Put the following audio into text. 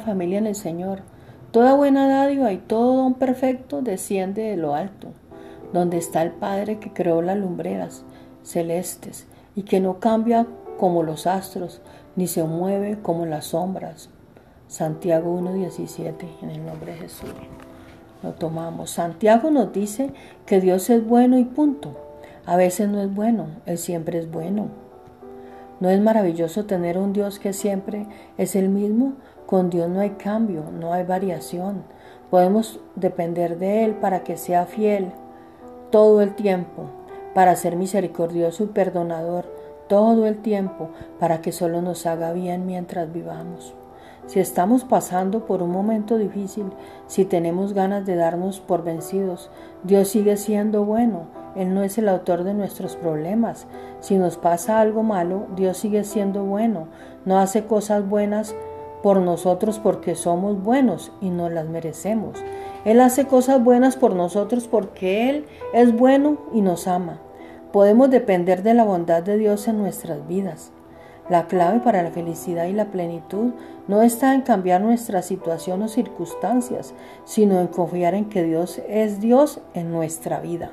Familia en el Señor, toda buena dádiva y todo don perfecto desciende de lo alto, donde está el Padre que creó las lumbreras celestes y que no cambia como los astros, ni se mueve como las sombras. Santiago 1.17, en el nombre de Jesús. Lo tomamos. Santiago nos dice que Dios es bueno y punto. A veces no es bueno, Él siempre es bueno. ¿No es maravilloso tener un Dios que siempre es el mismo? Con Dios no hay cambio, no hay variación. Podemos depender de Él para que sea fiel todo el tiempo, para ser misericordioso y perdonador todo el tiempo, para que solo nos haga bien mientras vivamos. Si estamos pasando por un momento difícil, si tenemos ganas de darnos por vencidos, Dios sigue siendo bueno. Él no es el autor de nuestros problemas. Si nos pasa algo malo, Dios sigue siendo bueno. No hace cosas buenas por nosotros porque somos buenos y no las merecemos. Él hace cosas buenas por nosotros porque Él es bueno y nos ama. Podemos depender de la bondad de Dios en nuestras vidas. La clave para la felicidad y la plenitud no está en cambiar nuestra situación o circunstancias, sino en confiar en que Dios es Dios en nuestra vida.